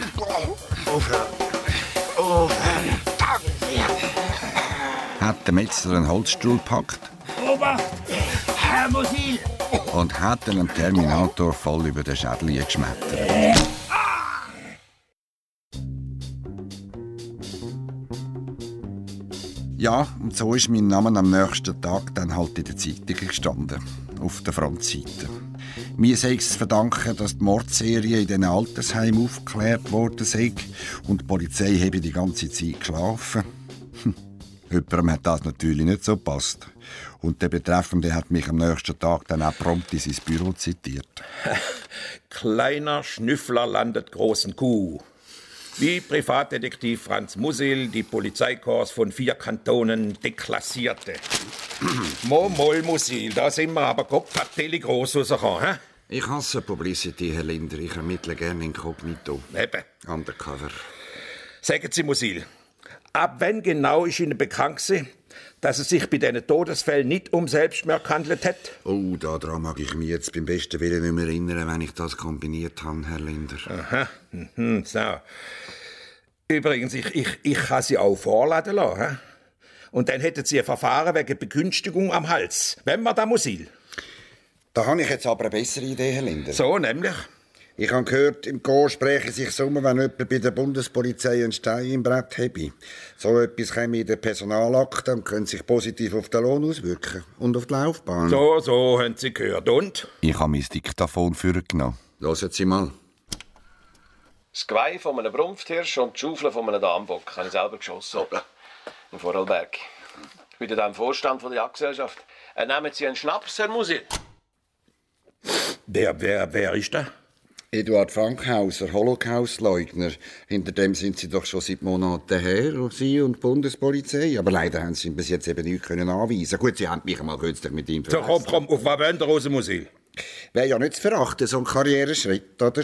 hat der Metzler einen Holzstuhl gepackt Obacht! Herr Musil! und hat dem Terminator voll über den Schädel geschmettert. Ja, und so ist mein Name am nächsten Tag dann halt in der Zeitung gestanden, auf der Frontseite. Mir sei es zu verdanken, dass die Mordserie in diesen Altersheimen aufgeklärt worden sei und die Polizei habe die ganze Zeit geschlafen. Jemandem hat das natürlich nicht so gepasst. Und der Betreffende hat mich am nächsten Tag dann auch prompt in sein Büro zitiert. Kleiner Schnüffler landet großen Kuh. Wie Privatdetektiv Franz Musil die Polizeikorps von vier Kantonen deklassierte. Mo moll Musil, da sind wir aber kopfvertellig groß rausgekommen, hä? Ich hasse Publicity, Herr Linder. Ich ermittle gerne inkognito. Eben. Undercover. Sagen Sie, Musil, ab wann genau ist Ihnen bekannt gewesen, dass es sich bei diesen Todesfällen nicht um Selbstmord gehandelt hat? Oh, daran mag ich mich jetzt beim besten Willen nicht mehr erinnern, wenn ich das kombiniert habe, Herr Linder. Aha, mhm, so. Übrigens, ich, ich, ich kann Sie auch vorladen lassen. Und dann hätten Sie ein Verfahren wegen Begünstigung am Hals. Wenn man da Musil. Da habe ich jetzt aber eine bessere Idee, Herr Linder. So, nämlich? Ich habe gehört, im Chor sprechen sich Sommer, wenn jemand bei der Bundespolizei einen Stein im Brett habe. So etwas käme in der Personalakte und könnte sich positiv auf den Lohn auswirken. Und auf die Laufbahn. So, so, haben Sie gehört. Und? Ich habe mein Diktaphon vorgenommen. Hören Sie mal. Das Geweih von einem Brumpfthirsch und die Schaufel von einem Dambock habe ich selber geschossen. In Vorarlberg. Ich bin in dem Vorstand von der Jagdgesellschaft. Äh, nehmen Sie einen Schnaps, Herr Musil? Wer, wer, wer ist der? Eduard Frankhauser, Holocaustleugner. Hinter dem sind Sie doch schon seit Monaten her, Sie und die Bundespolizei. Aber leider haben Sie ihm bis jetzt eben nichts können anweisen. Gut, Sie haben mich einmal kürzlich mit ihm So, komm, komm, auf was wollen Sie raus, Musil? Wäre ja nicht zu verachten, so ein Karriereschritt, oder?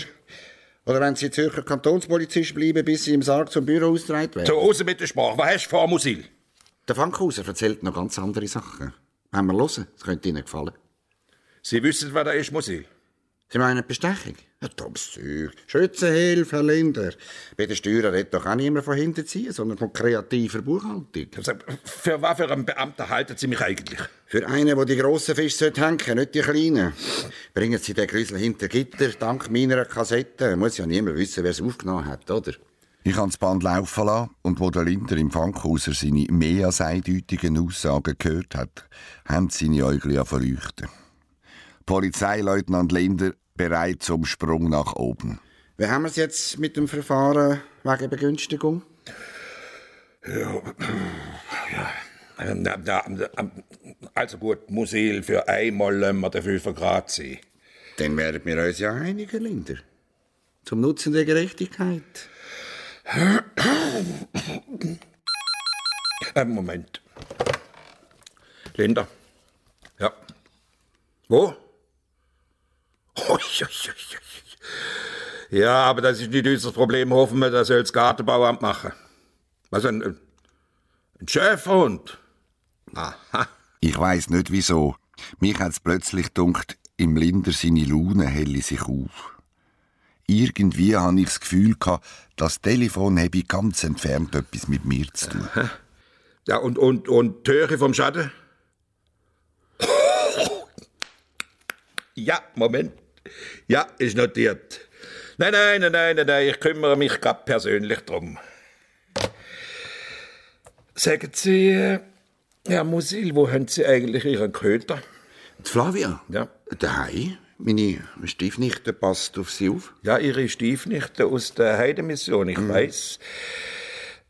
Oder wenn Sie Zürcher Kantonspolizist bleiben, bis Sie im Sarg zum Büro ausgetragen werden. So, raus mit der Sprache. Was hast du vor, Musil? Der Frankhauser erzählt noch ganz andere Sachen. Wenn wir hören, das könnte Ihnen gefallen. Sie wissen, wer da ist, Musil? Sie meinen Bestechung? Ja, dummes Zeug. Schützenhilfe, Herr Linder. Bei den Steuern redet doch auch niemand von hinterziehen, sondern von kreativer Buchhaltung. Für was für einen Beamten halten Sie mich eigentlich? Für einen, der die grossen Fische hängen sollte, nicht die kleinen. Bringen Sie den Grüssel hinter Gitter, dank meiner Kassette. Muss ja niemand wissen, wer es aufgenommen hat, oder? Ich habe das Band laufen lassen und wo der Linder im Fankhauser seine mehr als eindeutigen Aussagen gehört hat, haben seine Äugel verleuchtet. Polizeileutnant Linder bereit zum Sprung nach oben. Wie haben wir es jetzt mit dem Verfahren wegen Begünstigung? Ja, ja. Ähm, ähm, Also gut, Musil, für einmal lassen wir dafür Grad sein. Dann werden wir uns ja einig, Herr Linder. Zum Nutzen der Gerechtigkeit. Einen Moment. Linda. Ja. Wo? Ja, aber das ist nicht unser Problem. Hoffen wir, das soll das Gartenbauamt machen. Was, ein, ein Schäferhund? Aha. Ich weiß nicht wieso. Mich hat's plötzlich dunkt, im Linder seine Laune helle sich auf. Irgendwie habe ich das Gefühl gehabt, das Telefon habe ganz entfernt etwas mit mir zu tun. Ja, und, und, und die Höhe vom Schaden? Ja, Moment. Ja, ist notiert. Nein, nein, nein, nein, nein, nein, ich kümmere mich gerade persönlich drum. Sagen Sie, äh, Herr Musil, wo haben Sie eigentlich Ihren Köter? Die Flavia? Ja. Daheim? Meine Stiefnichte passt auf sie auf? Ja, Ihre Stiefnichte aus der Heidemission, ich weiß.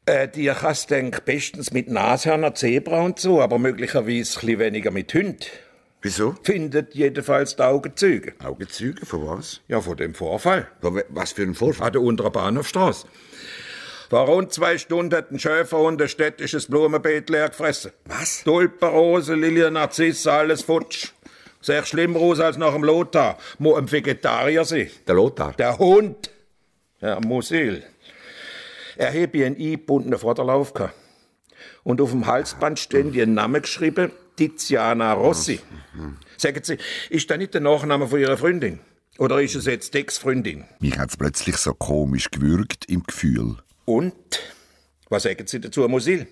Äh, die kannst denk bestens mit Nashörner, Zebra und so, aber möglicherweise ein weniger mit Hund. Wieso? Findet jedenfalls die Augenzeuge. Augenzeuge? Von was? Ja, von dem Vorfall. Was für ein Vorfall? An der unteren Bahnhofstraße. Vor rund zwei Stunden hat ein Schäferhund ein städtisches Blumenbeet leer gefressen. Was? Tulpenrose, Lilien, Narzissen, alles futsch. Sehr schlimmer aus als nach dem Lothar. Mo ein Vegetarier sein. Der Lothar? Der Hund. Herr Musil. Er habe einen eingebundenen Vorderlauf gehabt. Und auf dem Halsband stehen die einen Namen geschrieben, Tiziana Rossi. Sagen Sie, ist das nicht der Nachname von Ihrer Freundin? Oder ist es jetzt Ex-Freundin? Mich hat's plötzlich so komisch gewürgt im Gefühl. Und? Was sagen Sie dazu, Musil?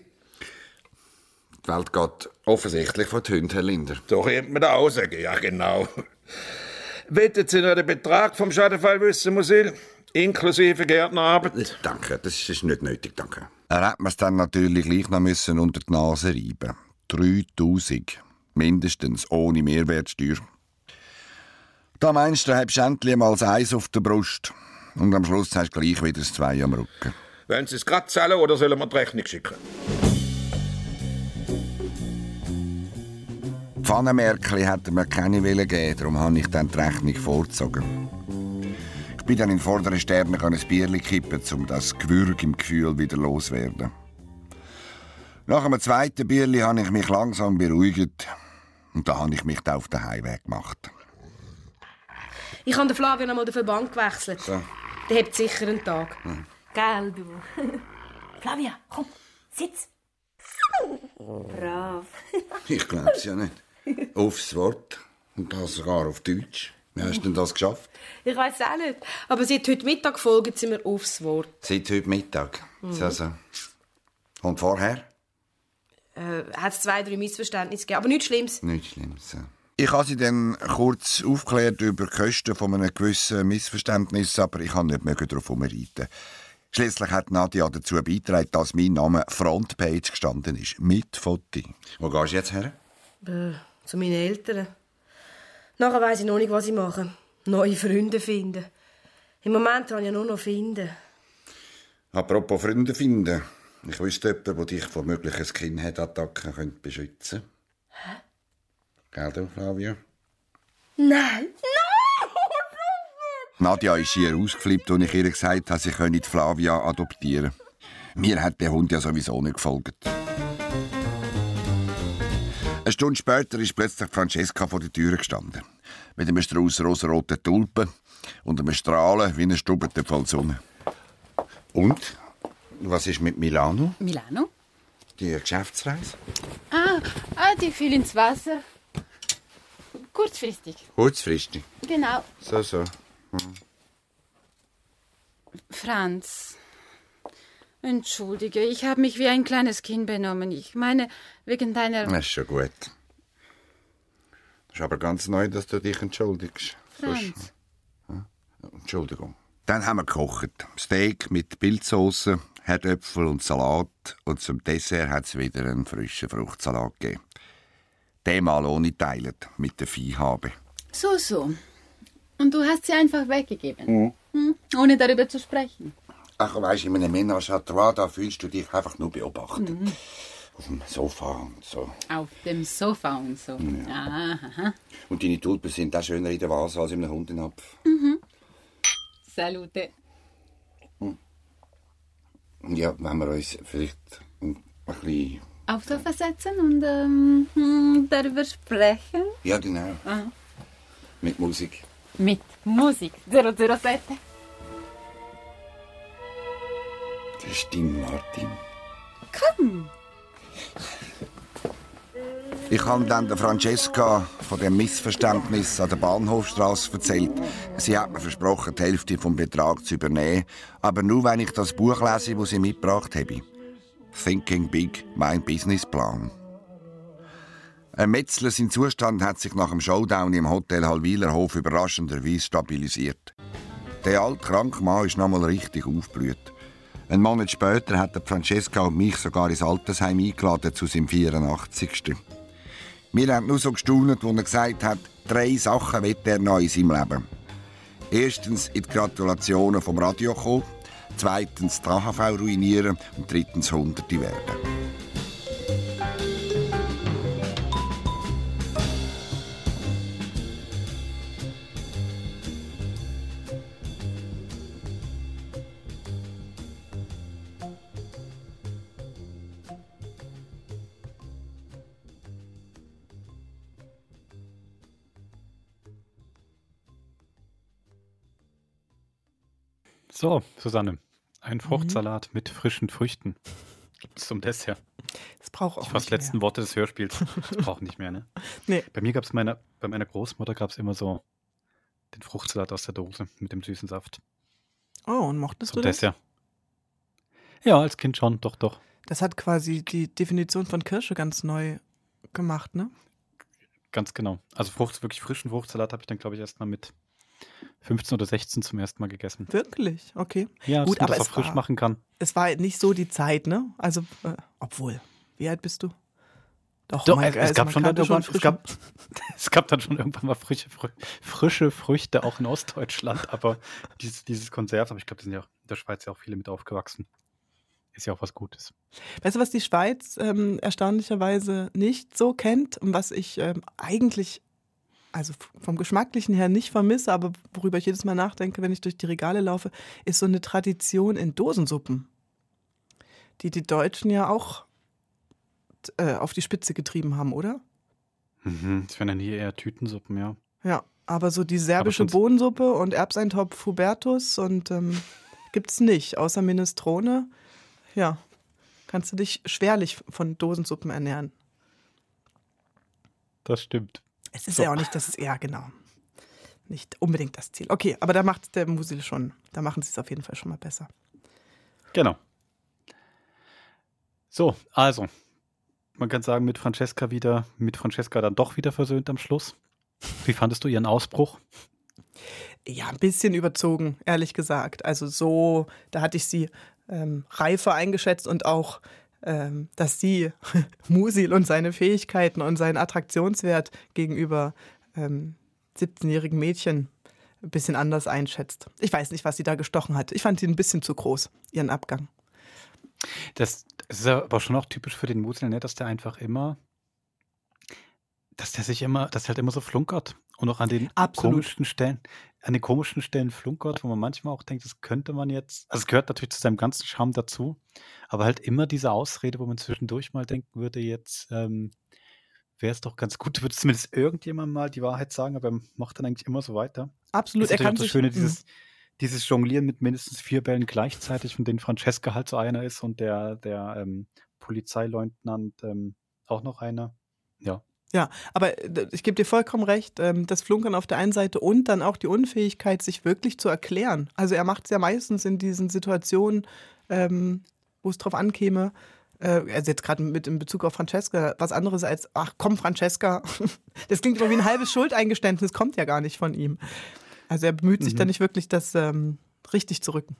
Die Welt geht offensichtlich von den Hunden, Herr Linder. So könnte man da auch sagen, ja genau. Wettet Sie noch den Betrag vom Schadenfall wissen, Musil? Inklusive Gärtnerarbeit? Danke, das ist nicht nötig, danke. Er hat mir's dann natürlich gleich noch müssen unter die Nase reiben. 3000. Mindestens, ohne Mehrwertsteuer. Da meinst du, hast du endlich mal Eis auf der Brust. Und am Schluss hast du gleich wieder das Zwei am Rücken. Wollen Sie es gerade zählen oder sollen wir die Rechnung schicken? Pfannenmärkli hätte mir keine Wille geben, darum habe ich dann die Rechnung vorgezogen. Ich bin dann in vorderen Sternen ein Bierli kippen, um das Gewürg im Gefühl wieder loswerden. Nach einem zweiten Bierli habe ich mich langsam beruhigt und da habe ich mich auf den Heimweg gemacht. Ich habe den Flavio noch mal den Verband gewechselt. So. Der hat sicher einen Tag. Hm. Gell, du? Flavia, komm, sitz. Brav. Ich glaube es ja nicht. Aufs Wort und das sogar auf Deutsch. Wie hast du denn das geschafft? Ich weiß auch nicht. Aber seit heute Mittag folgen sie mir aufs Wort. Seit heute Mittag. Mhm. So, so. Und vorher? Äh, hat es zwei, drei Missverständnisse gegeben. Aber nichts Schlimmes. Nichts Schlimmes. So. Ich habe sie dann kurz aufgeklärt über die Kosten von einem gewissen Missverständnis, aber ich kann nicht mehr darauf herumreiten. Schließlich hat Nadja dazu beigetragen, dass mein Name Frontpage gestanden ist. Mit Foto. Wo gehst du jetzt her? Äh, zu meinen Eltern. Nachher weiss ich noch nicht, was ich mache. Neue Freunde finden. Im Moment kann ich ja nur noch finden. Apropos Freunde finden. Ich wüsste jemanden, der dich vor möglichen Skinhead-Attacken könnte beschützen könnte. Gell, du, Flavia? Nein! Nadja ist hier ausgeflippt, als ich ihr gesagt habe, sie könne die Flavia adoptieren. Mir hat der Hund ja sowieso nicht gefolgt. Eine Stunde später ist plötzlich Francesca vor der Tür gestanden. Mit einem Strauß rosaroten Tulpen und einem Strahlen wie eine Stube voll Sonne. Und? Was ist mit Milano? Milano? Die Geschäftsreise? Ah, ah, die fiel ins Wasser. Kurzfristig. Kurzfristig. Genau. So, so. Hm. Franz. Entschuldige, ich habe mich wie ein kleines Kind benommen. Ich meine, wegen deiner. Das ist schon gut. Das ist aber ganz neu, dass du dich entschuldigst. Franz. Hm? Entschuldigung. Dann haben wir gekocht. Steak mit Pilzsauce, Herdöpfel und Salat. Und zum Dessert hat es wieder einen frischen Fruchtsalat gegeben. Demal ohne Teilen, mit der Viehhabe. So, so. Und du hast sie einfach weggegeben. Mhm. Hm, ohne darüber zu sprechen. Ach, weisst, in einem trois, da fühlst du dich einfach nur beobachtet. Mhm. Auf dem Sofa und so. Auf dem Sofa und so. Ja. Aha. Und deine Tulpen sind auch schöner in der Vase als in einem Hundenapf. Mhm. Salute. Ja, wenn wir uns vielleicht ein bisschen... Aufs Sofa setzen und ähm, hm, darüber sprechen. Ja, genau. Aha. Mit Musik. Mit Musik 007. Das ist dein Martin. Komm. Ich habe dann der Francesca von dem Missverständnis an der Bahnhofstrasse erzählt. Sie hat mir versprochen, die Hälfte vom Betrag zu übernehmen, aber nur wenn ich das Buch lese, das sie mitgebracht habe. Thinking Big, mein Businessplan. Ein Metzler, sein Zustand hat sich nach dem Showdown im Hotel Hallwilerhof überraschenderweise stabilisiert. Der alte kranke Mann ist nochmal richtig aufgeblüht. Ein Monat später hat Francesca und mich sogar ins Altersheim eingeladen zu seinem 84. Wir haben nur so gestaunt, als er gesagt hat, drei Sachen will er noch in seinem Leben. Erstens in die Gratulationen vom Radio kommen, zweitens die AHV ruinieren und drittens Hunderte werden. Susanne, ein Fruchtsalat mit frischen Früchten. Gibt's zum Dessert. Das braucht auch Die fast nicht letzten. Worte des Hörspiels. Das braucht nicht mehr, ne? Nee. Bei mir gab es meiner, bei meiner Großmutter gab es immer so den Fruchtsalat aus der Dose mit dem süßen Saft. Oh, und mochtest Zum du das? Dessert. Ja, als Kind schon, doch, doch. Das hat quasi die Definition von Kirsche ganz neu gemacht, ne? Ganz genau. Also Frucht, wirklich frischen Fruchtsalat habe ich dann, glaube ich, erst mal mit 15 oder 16 zum ersten Mal gegessen. Wirklich? Okay. Ja, Gut, dass man aber das es auch frisch war, machen kann. Es war nicht so die Zeit, ne? Also, äh, obwohl. Wie alt bist du? Doch, Doch, es, es, also gab schon kannte irgendwann, es, gab, es gab dann schon irgendwann mal frische, frische Früchte auch in Ostdeutschland, aber dieses, dieses Konserv, aber ich glaube, die sind ja auch in der Schweiz ja auch viele mit aufgewachsen. Ist ja auch was Gutes. Weißt du, was die Schweiz ähm, erstaunlicherweise nicht so kennt und was ich ähm, eigentlich, also vom Geschmacklichen her nicht vermisse, aber worüber ich jedes Mal nachdenke, wenn ich durch die Regale laufe, ist so eine Tradition in Dosensuppen, die die Deutschen ja auch äh, auf die Spitze getrieben haben, oder? Mhm. Das wären dann hier eher Tütensuppen, ja. Ja, aber so die serbische Bohnensuppe und Erbseintopf Hubertus und ähm, gibt's nicht, außer Minestrone. Ja, kannst du dich schwerlich von Dosensuppen ernähren. Das stimmt. Es ist So. ja auch nicht das, ja genau, nicht unbedingt das Ziel. Okay, aber da macht der Musil schon, da machen sie es auf jeden Fall schon mal besser. Genau. So, also, man kann sagen, mit Francesca wieder, mit Francesca dann doch wieder versöhnt am Schluss. Wie fandest du ihren Ausbruch? Ja, ein bisschen überzogen, ehrlich gesagt. Also so, da hatte ich sie ähm, reifer eingeschätzt und auch, ähm, dass sie Musil und seine Fähigkeiten und seinen Attraktionswert gegenüber ähm, 17-jährigen Mädchen ein bisschen anders einschätzt. Ich weiß nicht, was sie da gestochen hat. Ich fand sie ein bisschen zu groß, ihren Abgang. Das, ist aber schon auch typisch für den Musel, ne, dass der einfach immer, dass der sich immer, dass er halt immer so flunkert. Und auch an den Absolut. komischen Stellen, an den komischen Stellen flunkert, wo man manchmal auch denkt, das könnte man jetzt, also es gehört natürlich zu seinem ganzen Charme dazu, aber halt immer diese Ausrede, wo man zwischendurch mal denken würde, jetzt ähm, wäre es doch ganz gut, würde zumindest irgendjemand mal die Wahrheit sagen, aber er macht dann eigentlich immer so weiter. Absolut, er kann das sich- Schöne, dieses, dieses Jonglieren mit mindestens vier Bällen gleichzeitig, von denen Francesca halt so einer ist und der, der ähm, Polizeileutnant ähm, auch noch einer. Ja. Ja, aber äh, ich gebe dir vollkommen recht, ähm, das Flunkern auf der einen Seite und dann auch die Unfähigkeit, sich wirklich zu erklären. Also er macht es ja meistens in diesen Situationen, ähm, wo es drauf ankäme, äh, also jetzt gerade mit in Bezug auf Francesca, was anderes als, ach komm, Francesca. Das klingt doch wie ein halbes Schuldeingeständnis, kommt ja gar nicht von ihm. Also er bemüht sich Mhm. dann nicht wirklich, das ähm, richtig zu rücken.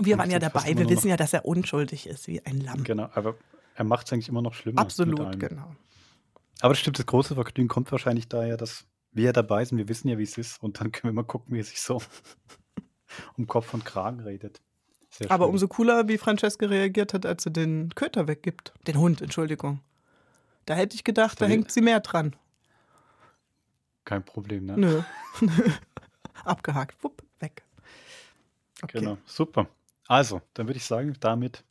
Wir waren ja dabei, immer wir wissen ja, dass er unschuldig ist, wie ein Lamm. Genau, aber er macht es eigentlich immer noch schlimmer. Absolut, genau. Aber das stimmt, das große Vergnügen kommt wahrscheinlich daher, dass wir dabei sind, wir wissen ja, wie es ist und dann können wir mal gucken, wie er sich so um Kopf und Kragen redet. Sehr Aber schön. umso cooler, wie Francesca reagiert hat, als sie den Köter weggibt. Den Hund, Entschuldigung. Da hätte ich gedacht, da hängt sie mehr dran. Kein Problem, ne? Nö. Abgehakt. Wupp, weg. Okay. Genau, super. Also, dann würde ich sagen, damit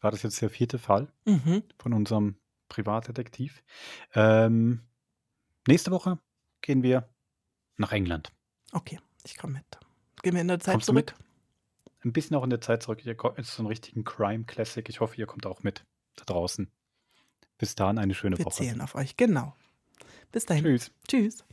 war das jetzt der vierte Fall Mhm. von unserem Privatdetektiv. Ähm, nächste Woche gehen wir nach England. Okay, ich komme mit. Gehen wir in der Zeit Kommst zurück? mit? Ein bisschen auch in der Zeit zurück. Ihr ist so ein richtigen Crime-Classic. Ich hoffe, ihr kommt auch mit da draußen. Bis dahin eine schöne Wir Woche. zählen auf euch, genau. Bis dahin. Tschüss. Tschüss.